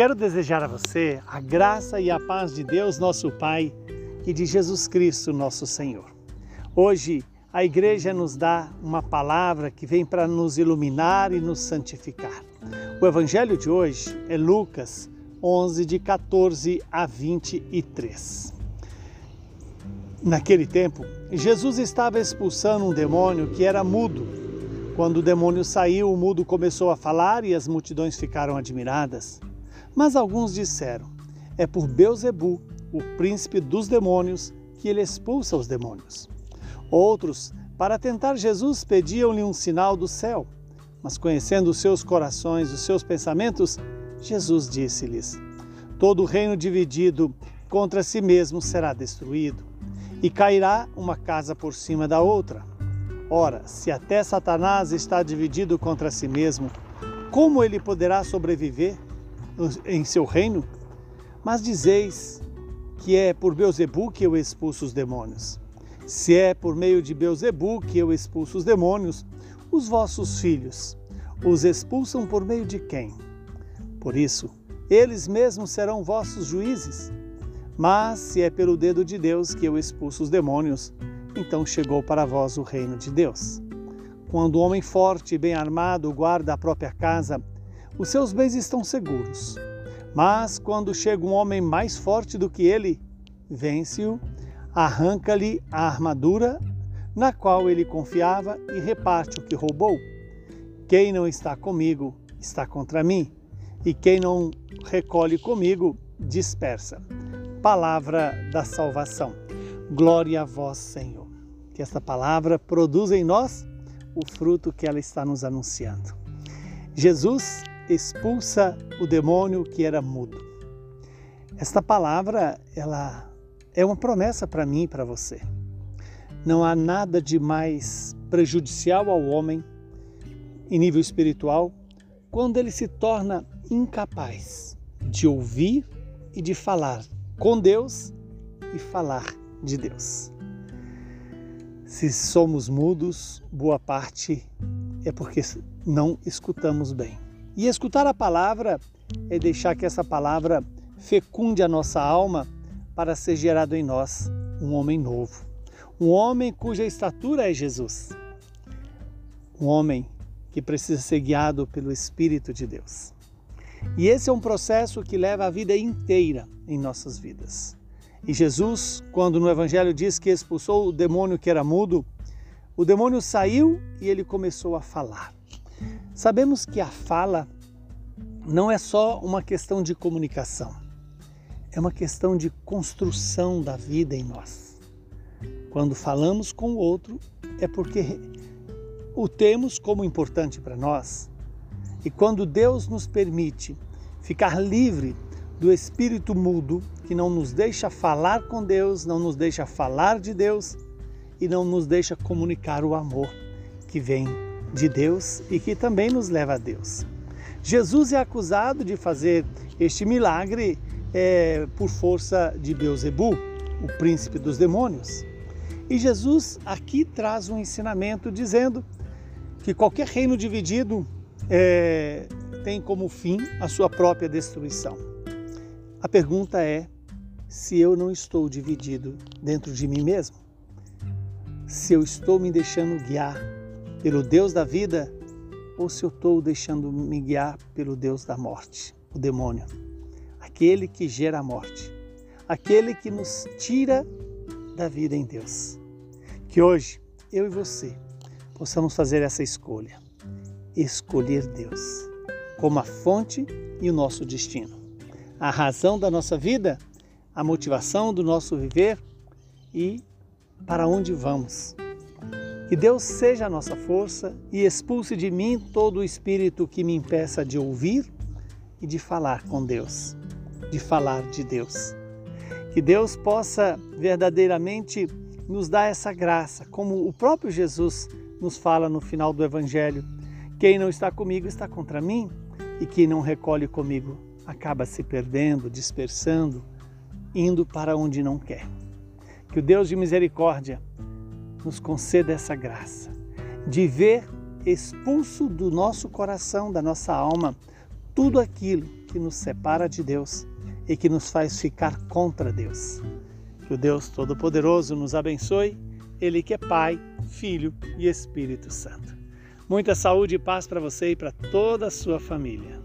Quero desejar a você a graça e a paz de Deus, nosso Pai, e de Jesus Cristo, nosso Senhor. Hoje, a igreja nos dá uma palavra que vem para nos iluminar e nos santificar. O evangelho de hoje é Lucas 11, de 14 a 23. Naquele tempo, Jesus estava expulsando um demônio que era mudo. Quando o demônio saiu, o mudo começou a falar e as multidões ficaram admiradas. Mas alguns disseram: É por Beuzebu, o príncipe dos demônios, que ele expulsa os demônios. Outros, para tentar Jesus, pediam-lhe um sinal do céu. Mas conhecendo os seus corações, os seus pensamentos, Jesus disse-lhes: Todo reino dividido contra si mesmo será destruído, e cairá uma casa por cima da outra. Ora, se até Satanás está dividido contra si mesmo, como ele poderá sobreviver em seu reino? Mas dizeis que é por Beuzebu que eu expulso os demônios. Se é por meio de Beuzebu que eu expulso os demônios, os vossos filhos os expulsam por meio de quem? Por isso, eles mesmos serão vossos juízes. Mas se é pelo dedo de Deus que eu expulso os demônios, então chegou para vós o reino de Deus. Quando o homem forte e bem armado guarda a própria casa, os seus bens estão seguros. Mas quando chega um homem mais forte do que ele, vence-o, arranca-lhe a armadura na qual ele confiava e reparte o que roubou. Quem não está comigo está contra mim, e quem não recolhe comigo dispersa. Palavra da salvação. Glória a vós, Senhor. Que esta palavra produza em nós o fruto que ela está nos anunciando. Jesus expulsa o demônio que era mudo. Esta palavra, ela é uma promessa para mim e para você. Não há nada de mais prejudicial ao homem em nível espiritual quando ele se torna incapaz de ouvir e de falar com Deus e falar de Deus. Se somos mudos, boa parte é porque não escutamos bem. E escutar a palavra é deixar que essa palavra fecunde a nossa alma para ser gerado em nós um homem novo. Um homem cuja estatura é Jesus. Um homem que precisa ser guiado pelo Espírito de Deus. E esse é um processo que leva a vida inteira em nossas vidas. E Jesus, quando no Evangelho diz que expulsou o demônio que era mudo, o demônio saiu e ele começou a falar. Sabemos que a fala não é só uma questão de comunicação, é uma questão de construção da vida em nós. Quando falamos com o outro, é porque o temos como importante para nós e quando Deus nos permite ficar livre do espírito mudo que não nos deixa falar com Deus, não nos deixa falar de Deus e não nos deixa comunicar o amor que vem de Deus e que também nos leva a Deus. Jesus é acusado de fazer este milagre é, por força de Beuzebu, o príncipe dos demônios. E Jesus aqui traz um ensinamento dizendo que qualquer reino dividido é, tem como fim a sua própria destruição. A pergunta é se eu não estou dividido dentro de mim mesmo? Se eu estou me deixando guiar pelo Deus da vida ou se eu estou deixando me guiar pelo Deus da morte, o demônio, aquele que gera a morte, aquele que nos tira da vida em Deus. Que hoje eu e você possamos fazer essa escolha escolher Deus como a fonte e o nosso destino. A razão da nossa vida, a motivação do nosso viver e para onde vamos. Que Deus seja a nossa força e expulse de mim todo o espírito que me impeça de ouvir e de falar com Deus, de falar de Deus. Que Deus possa verdadeiramente nos dar essa graça, como o próprio Jesus nos fala no final do Evangelho quem não está comigo está contra mim, e quem não recolhe comigo acaba se perdendo, dispersando, indo para onde não quer. Que o Deus de misericórdia nos conceda essa graça de ver expulso do nosso coração, da nossa alma, tudo aquilo que nos separa de Deus e que nos faz ficar contra Deus. Que o Deus Todo-Poderoso nos abençoe, Ele que é Pai, Filho e Espírito Santo. Muita saúde e paz para você e para toda a sua família.